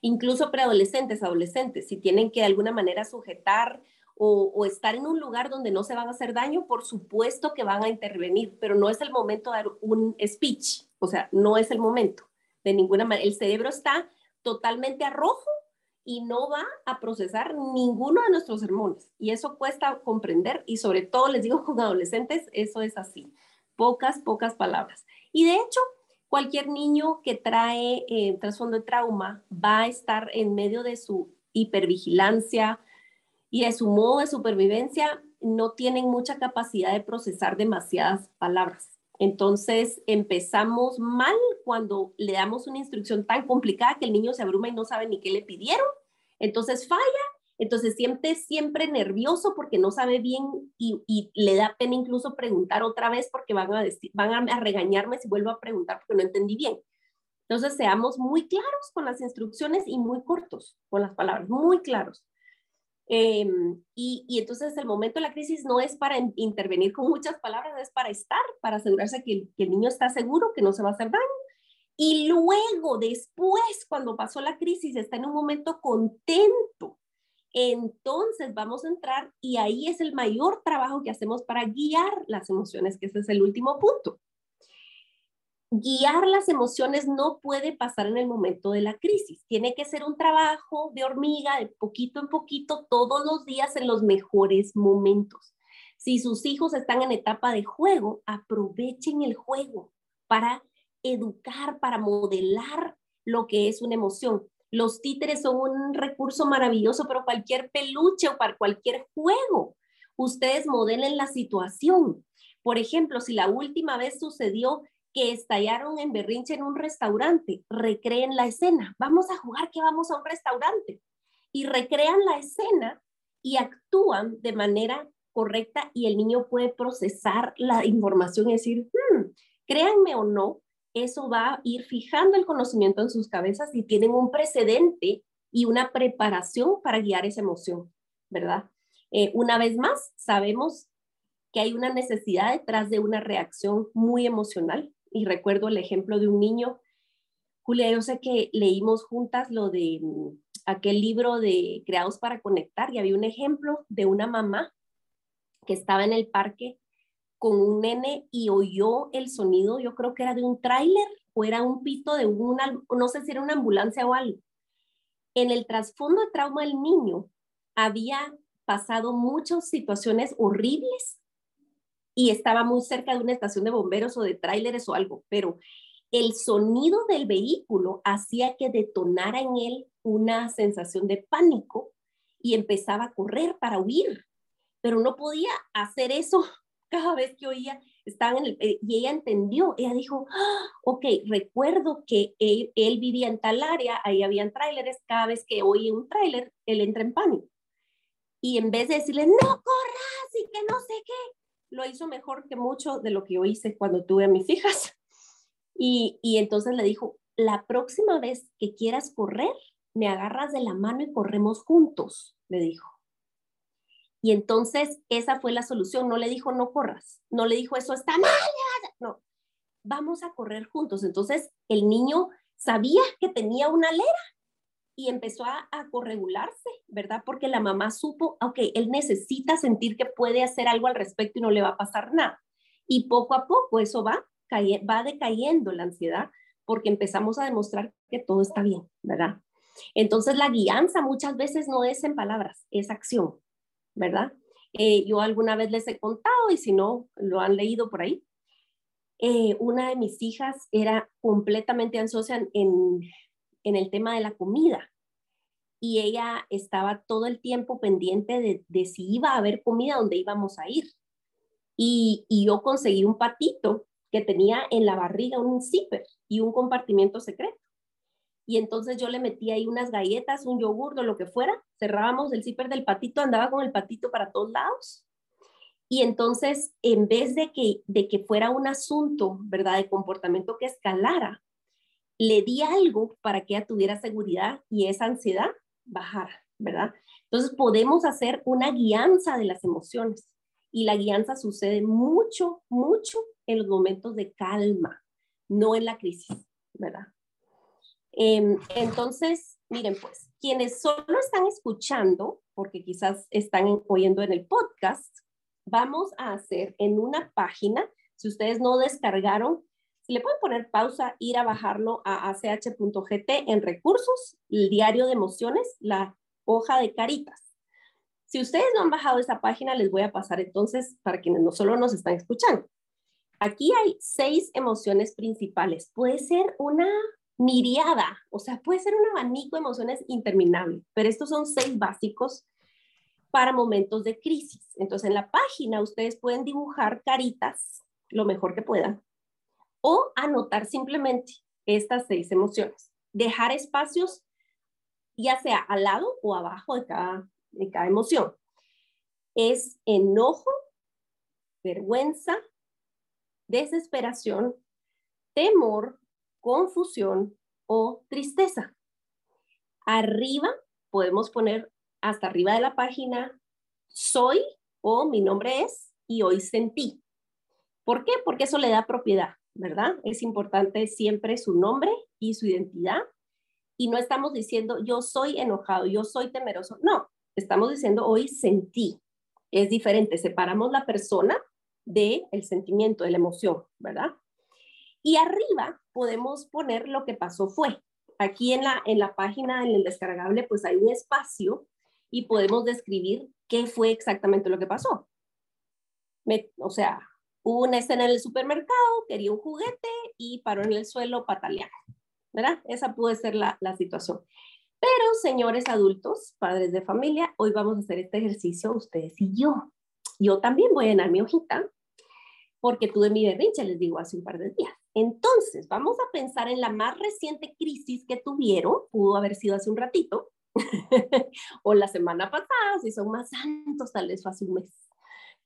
Incluso preadolescentes, adolescentes, si tienen que de alguna manera sujetar o, estar en un lugar donde no se van a hacer daño, por supuesto que van a intervenir, pero no es el momento de dar un speech, o sea, no es el momento de ninguna manera. El cerebro está totalmente a rojo y no va a procesar ninguno de nuestros hormonas. Y eso cuesta comprender y sobre todo les digo <laughs> con adolescentes, eso es así. Pocas, pocas palabras. Y de hecho, cualquier niño que trae eh, trasfondo de trauma va a estar en medio de su hipervigilancia y de su modo de supervivencia, no tienen mucha capacidad de procesar demasiadas palabras. Entonces empezamos mal cuando le damos una instrucción tan complicada que el niño se abruma y no sabe ni qué le pidieron. Entonces falla, entonces siempre, siempre nervioso porque no sabe bien y, le da pena incluso preguntar otra vez porque van a, van a regañarme si vuelvo a preguntar porque no entendí bien. Entonces seamos muy claros con las instrucciones y muy cortos con las palabras, muy claros. Em, y, y, entonces el momento de la crisis no es para intervenir con muchas palabras, es para estar, para asegurarse que el, niño está seguro, que no se va a hacer daño. Y luego, después, cuando pasó la crisis, está en un momento contento. Entonces vamos a entrar y ahí es el mayor trabajo que hacemos para guiar las emociones, que ese es el último punto guiar las emociones no puede pasar en el momento de la crisis. Tiene que ser un trabajo de hormiga, de poquito en poquito, todos los días en los mejores momentos. Si sus hijos están en etapa de juego, aprovechen el juego para educar, para modelar lo que es una emoción. Los títeres son un recurso maravilloso, pero cualquier peluche o para cualquier juego, ustedes modelen la situación. Por ejemplo, si la última vez sucedió que estallaron en berrinche en un restaurante, recreen la escena. Vamos a jugar que vamos a un restaurante. Y recrean la escena y actúan de manera correcta y el niño puede procesar la información y decir, hmm, créanme o no, eso va a ir fijando el conocimiento en sus cabezas y tienen un precedente y una preparación para guiar esa emoción, ¿verdad? Eh, una vez más, sabemos que hay una necesidad detrás de una reacción muy emocional y recuerdo el ejemplo de un niño. Julia, yo sé que leímos juntas lo de mm, aquel libro de Creados para Conectar y había un ejemplo de una mamá que estaba en el parque con un nene y oyó el sonido, yo creo que era de un tráiler o era un pito de una, no sé si era una ambulancia o algo. En el trasfondo de trauma del niño había pasado muchas situaciones horribles y estaba muy cerca de una estación de bomberos o de tráileres o algo, pero el sonido del vehículo hacía que detonara en él una sensación de pánico y empezaba a correr para huir, pero no podía hacer eso <laughs> cada vez que oía, estaban en el, eh, y ella entendió, ella dijo, ah, ok, recuerdo que él, él, vivía en tal área, ahí habían tráileres, cada vez que oye un tráiler, él entra en pánico. Y en vez de decirle, no corras y que no sé qué, lo hizo mejor que mucho de lo que yo hice cuando tuve a mis hijas. <laughs> Y, y entonces le dijo, la próxima vez que quieras correr, me agarras de la mano y corremos juntos, le dijo. Y entonces esa fue la solución. No le dijo, no corras. No le dijo, eso está mal. No, vamos a correr juntos. Entonces el niño sabía que tenía una alera y empezó a, corregularse, ¿verdad? Porque la mamá supo, ok, él necesita sentir que puede hacer algo al respecto y no le va a pasar nada. Y poco a poco eso va, va decayendo la ansiedad porque empezamos a demostrar que todo está bien, ¿verdad? Entonces la guianza muchas veces no es en palabras, es acción, ¿verdad? Eh, yo alguna vez les he contado y si no, lo han leído por ahí. Eh, una de mis hijas era completamente ansiosa en el tema de la comida. Y ella estaba todo el tiempo pendiente de, si iba a haber comida donde íbamos a ir. Y, yo conseguí un patito que tenía en la barriga un zipper y un compartimiento secreto. Y entonces yo le metí ahí unas galletas, un yogur lo que fuera, cerrábamos el zipper del patito, andaba con el patito para todos lados. Y entonces, en vez de que, de que fuera un asunto, ¿verdad?, de comportamiento que escalara, le di algo para que ella tuviera seguridad y esa ansiedad bajara, ¿verdad? Entonces podemos hacer una guianza de las emociones y la guianza sucede mucho, mucho en los momentos de calma, no en la crisis, ¿verdad? Em, entonces, miren pues, quienes solo están escuchando, porque quizás están oyendo en el podcast, vamos a hacer en una página, si ustedes no descargaron Si le pueden poner pausa, ir a bajarlo a ach.gt en recursos, el diario de emociones, la hoja de caritas. Si ustedes no han bajado esa página, les voy a pasar entonces para quienes no solo nos están escuchando. Aquí hay seis emociones principales. Puede ser una miriada, o sea, puede ser un abanico de emociones interminable, pero estos son seis básicos para momentos de crisis. Entonces, en la página ustedes pueden dibujar caritas lo mejor que puedan o anotar simplemente estas seis emociones. Dejar espacios ya sea al lado o abajo de cada, de cada emoción. Es enojo, vergüenza, desesperación, temor, confusión o tristeza. Arriba podemos poner hasta arriba de la página soy o mi nombre es y hoy sentí. ¿Por qué? Porque eso le da propiedad, ¿verdad? Es importante siempre su nombre y su identidad. Y no estamos diciendo yo soy enojado, yo soy temeroso. No, estamos diciendo hoy sentí. Es diferente, separamos la persona del el sentimiento, de la emoción, ¿verdad? Y arriba podemos poner lo que pasó fue. Aquí en la, en la página, en el descargable, pues hay un espacio y podemos describir qué fue exactamente lo que pasó. o sea, hubo una escena en el supermercado, quería un juguete y paró en el suelo pataleando. ¿Verdad? Esa puede ser la, la situación. Pero, señores adultos, padres de familia, hoy vamos a hacer este ejercicio ustedes y yo. Yo también voy a llenar mi hojita porque tuve mi berrinche, les digo, hace un par de días. Entonces, vamos a pensar en la más reciente crisis que tuvieron, pudo haber sido hace un ratito, <laughs> o la semana pasada, si son más santos, tal vez fue hace un mes.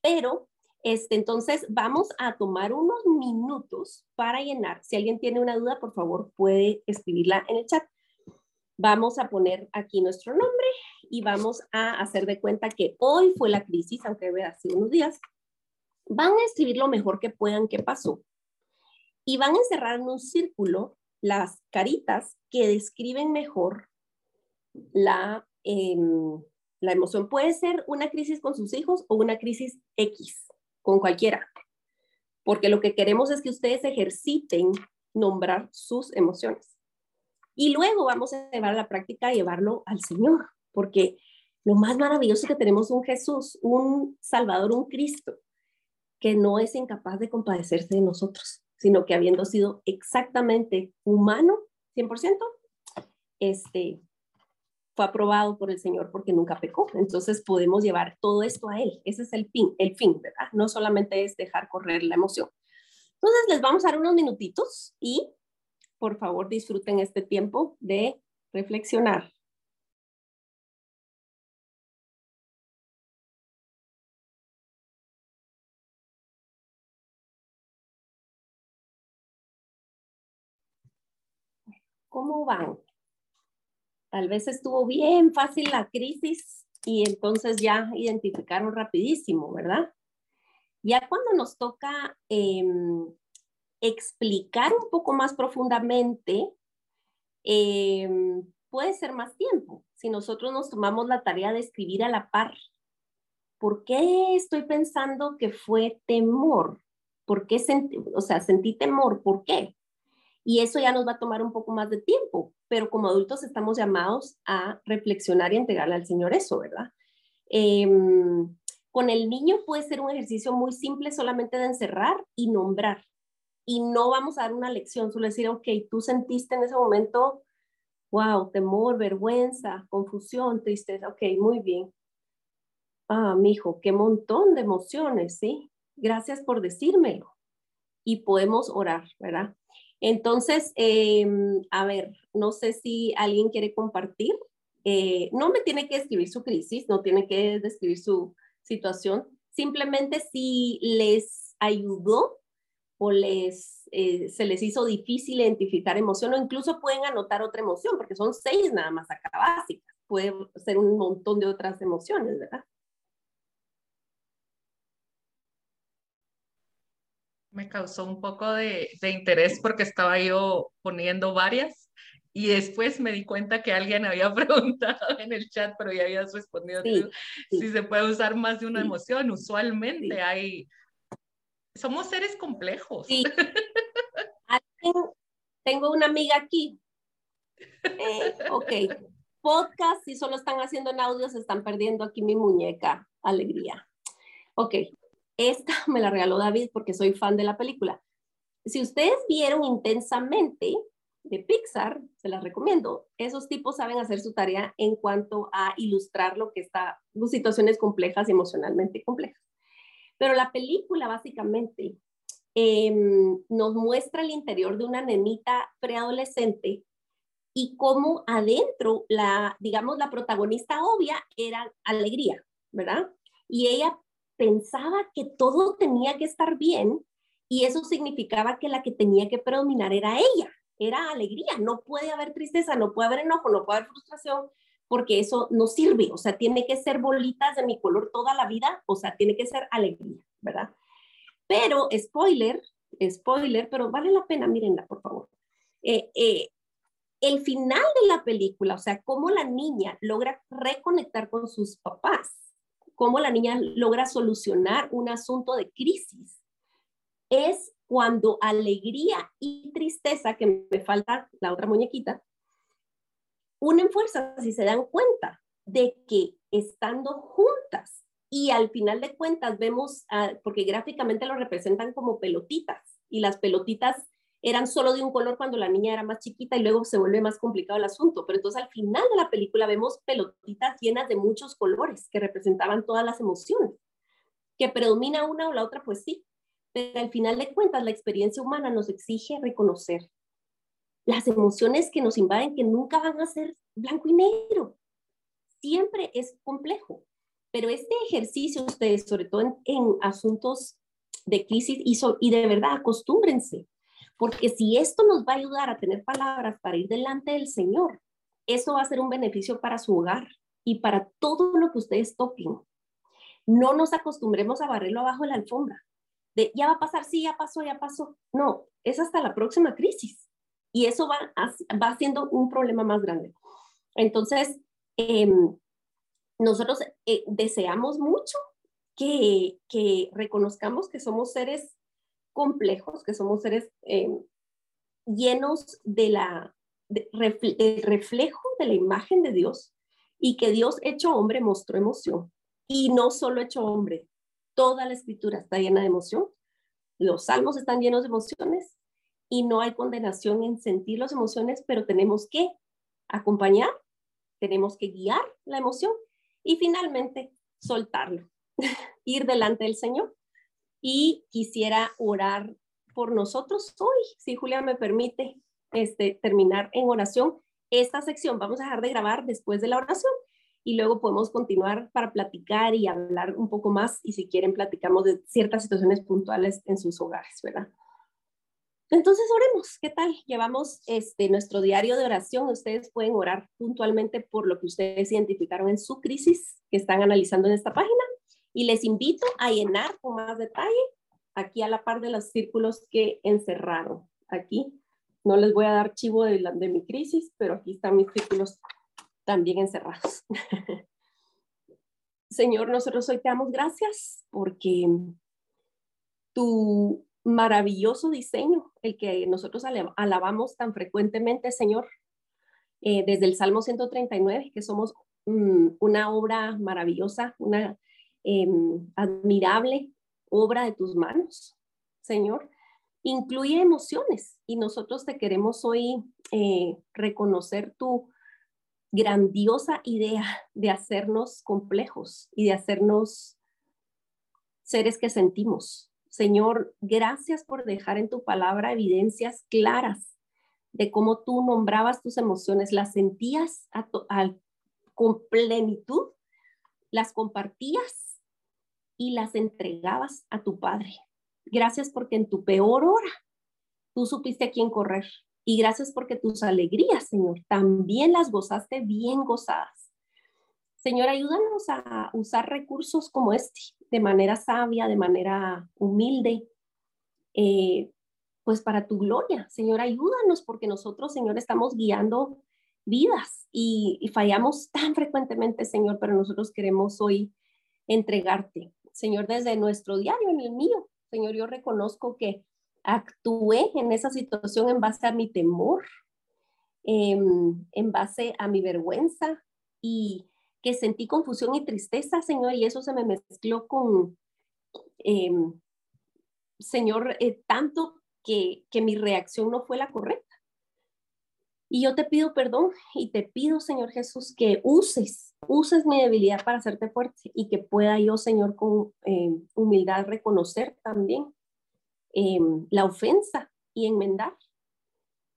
Pero, este, entonces, vamos a tomar unos minutos para llenar. Si alguien tiene una duda, por favor, puede escribirla en el chat. Vamos a poner aquí nuestro nombre y vamos a hacer de cuenta que hoy fue la crisis, aunque hace unos días, van a escribir lo mejor que puedan qué pasó y van a encerrar en un círculo las caritas que describen mejor la, em, la emoción. Puede ser una crisis con sus hijos o una crisis X, con cualquiera, porque lo que queremos es que ustedes ejerciten nombrar sus emociones. Y luego vamos a llevar a la práctica, llevarlo al Señor, porque lo más maravilloso que tenemos un Jesús, un Salvador, un Cristo, que no es incapaz de compadecerse de nosotros, sino que habiendo sido exactamente humano, 100%, este, fue aprobado por el Señor porque nunca pecó. Entonces podemos llevar todo esto a Él. Ese es el fin, el fin, ¿verdad? No solamente es dejar correr la emoción. Entonces les vamos a dar unos minutitos y por favor disfruten este tiempo de reflexionar. ¿Cómo van? Tal vez estuvo bien fácil la crisis y entonces ya identificaron rapidísimo, ¿verdad? Ya cuando nos toca em, explicar un poco más profundamente, em, puede ser más tiempo. Si nosotros nos tomamos la tarea de escribir a la par, ¿por qué estoy pensando que fue temor? ¿Por qué sentí, o sea, sentí temor? ¿Por qué? Y eso ya nos va a tomar un poco más de tiempo, pero como adultos estamos llamados a reflexionar y entregarle al Señor eso, ¿verdad? Em, con el niño puede ser un ejercicio muy simple solamente de encerrar y nombrar. Y no vamos a dar una lección, solo decir, ok, tú sentiste en ese momento, wow, temor, vergüenza, confusión, tristeza, ok, muy bien. Ah, mi hijo, qué montón de emociones, ¿sí? Gracias por decírmelo. Y podemos orar, ¿verdad? Entonces, em, a ver, no sé si alguien quiere compartir. Eh, no me tiene que describir su crisis, no tiene que describir su situación. Simplemente si les ayudó o les, eh, se les hizo difícil identificar emoción o incluso pueden anotar otra emoción, porque son seis nada más acá básicas. Puede ser un montón de otras emociones, ¿verdad? Me causó un poco de, interés porque estaba yo poniendo varias y después me di cuenta que alguien había <laughs> preguntado en el chat, pero ya habías respondido si se puede usar más de una emoción. Usualmente hay... Somos seres complejos. <laughs> tengo una amiga aquí. Eh, ok, podcast, si solo están haciendo en audio, se están perdiendo aquí mi muñeca, alegría. Ok, esta <laughs> me la regaló David porque soy fan de la película. Si ustedes vieron intensamente de Pixar, se las recomiendo. Esos tipos saben hacer su tarea en cuanto a ilustrar lo que está, situaciones complejas emocionalmente complejas. Pero la película básicamente em, nos muestra el interior de una nenita preadolescente y cómo adentro la, digamos, la protagonista obvia era alegría, ¿verdad? Y ella pensaba que todo tenía que estar bien y eso significaba que la que tenía que predominar era ella, era alegría. No puede haber tristeza, no puede haber enojo, no puede haber frustración, porque eso no sirve. O sea, tiene que ser bolitas de mi color toda la vida, o sea, tiene que ser alegría, ¿verdad? Pero, spoiler, spoiler, pero vale la pena, mírenla, por favor. Eh, eh, el final de la película, o sea, cómo la niña logra reconectar con sus papás, cómo la niña logra solucionar un asunto de crisis, es cuando alegría y tristeza, que me falta la otra muñequita, unen fuerzas y se dan cuenta de que estando juntas y al final de cuentas vemos, porque gráficamente lo representan como pelotitas y las pelotitas eran solo de un color cuando la niña era más chiquita y luego se vuelve más complicado el asunto. Pero entonces al final de la película vemos pelotitas llenas de muchos colores que representaban todas las emociones. Que predomina una o la otra, pues sí. Pero al final de cuentas la experiencia humana nos exige reconocer las emociones que nos invaden que nunca van a ser blanco y negro. Siempre es complejo. Pero este ejercicio ustedes, sobre todo en, asuntos de crisis y, y de verdad, acostúmbrense porque si esto nos va a ayudar a tener palabras para ir delante del Señor, eso va a ser un beneficio para su hogar y para todo lo que ustedes toquen. No nos acostumbremos a barrerlo abajo de la alfombra. Ya va a pasar, sí, ya pasó, ya pasó. No, es hasta la próxima crisis. Y eso va, va siendo un problema más grande. Entonces, em, nosotros eh, deseamos mucho que reconozcamos que somos seres complejos, que somos seres eh, llenos de la, del reflejo de la imagen de Dios y que Dios hecho hombre mostró emoción. Y no solo hecho hombre, toda la escritura está llena de emoción. Los salmos están llenos de emociones y no hay condenación en sentir las emociones, pero tenemos que acompañar, tenemos que guiar la emoción y finalmente soltarlo, <laughs> ir delante del Señor y quisiera orar por nosotros hoy, si Julia me permite este, terminar en oración. Esta sección vamos a dejar de grabar después de la oración y luego podemos continuar para platicar y hablar un poco más y si quieren platicamos de ciertas situaciones puntuales en sus hogares, ¿verdad? Entonces oremos, ¿qué tal? Llevamos este, nuestro diario de oración, ustedes pueden orar puntualmente por lo que ustedes identificaron en su crisis que están analizando en esta página y les invito a llenar con más detalle aquí a la par de los círculos que encerraron. Aquí no les voy a dar chivo de, de mi crisis, pero aquí están mis círculos también encerrados. <laughs> Señor, nosotros hoy te damos gracias porque tu maravilloso diseño, el que nosotros alabamos tan frecuentemente, Señor, eh, desde el Salmo 139, que somos mm, una obra maravillosa, una Em, admirable obra de tus manos, Señor. Incluye emociones y nosotros te queremos hoy eh, reconocer tu grandiosa idea de hacernos complejos y de hacernos seres que sentimos. Señor, gracias por dejar en tu palabra evidencias claras de cómo tú nombrabas tus emociones, las sentías con plenitud, las compartías y las entregabas a tu Padre. Gracias porque en tu peor hora tú supiste a quién correr. Y gracias porque tus alegrías, Señor, también las gozaste bien gozadas. Señor, ayúdanos a usar recursos como este de manera sabia, de manera humilde, eh, pues para tu gloria. Señor, ayúdanos porque nosotros, Señor, estamos guiando vidas y, y fallamos tan frecuentemente, Señor, pero nosotros queremos hoy entregarte Señor, desde nuestro diario, en el mío. Señor, yo reconozco que actué en esa situación en base a mi temor, em, en base a mi vergüenza y que sentí confusión y tristeza, Señor, y eso se me mezcló con, em, Señor, eh, tanto que, que mi reacción no fue la correcta. Y yo te pido perdón y te pido, Señor Jesús, que uses, uses mi debilidad para hacerte fuerte y que pueda yo, Señor, con em, humildad reconocer también em, la ofensa y enmendar.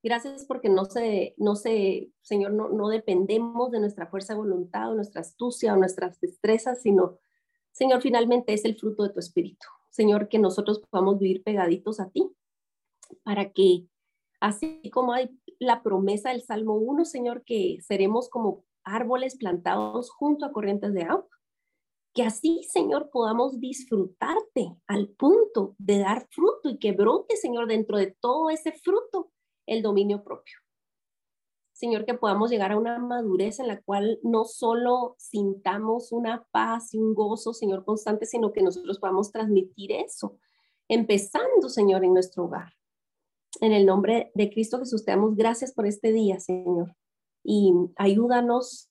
Gracias porque no se, no se, Señor, no, no dependemos de nuestra fuerza de voluntad o nuestra astucia o nuestras destrezas, sino, Señor, finalmente es el fruto de tu espíritu. Señor, que nosotros podamos vivir pegaditos a ti para que así como hay la promesa del Salmo 1, Señor, que seremos como árboles plantados junto a corrientes de agua. Que así, Señor, podamos disfrutarte al punto de dar fruto y que brote, Señor, dentro de todo ese fruto el dominio propio. Señor, que podamos llegar a una madurez en la cual no solo sintamos una paz y un gozo, Señor, constante, sino que nosotros podamos transmitir eso, empezando, Señor, en nuestro hogar. En el nombre de Cristo Jesús, te damos gracias por este día, Señor. Y ayúdanos.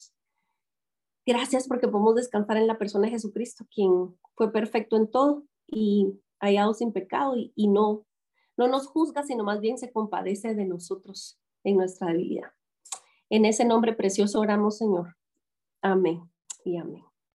Gracias porque podemos descansar en la persona de Jesucristo, quien fue perfecto en todo y hallado sin pecado y, no, no nos juzga, sino más bien se compadece de nosotros en nuestra debilidad. En ese nombre precioso oramos, Señor. Amén y amén.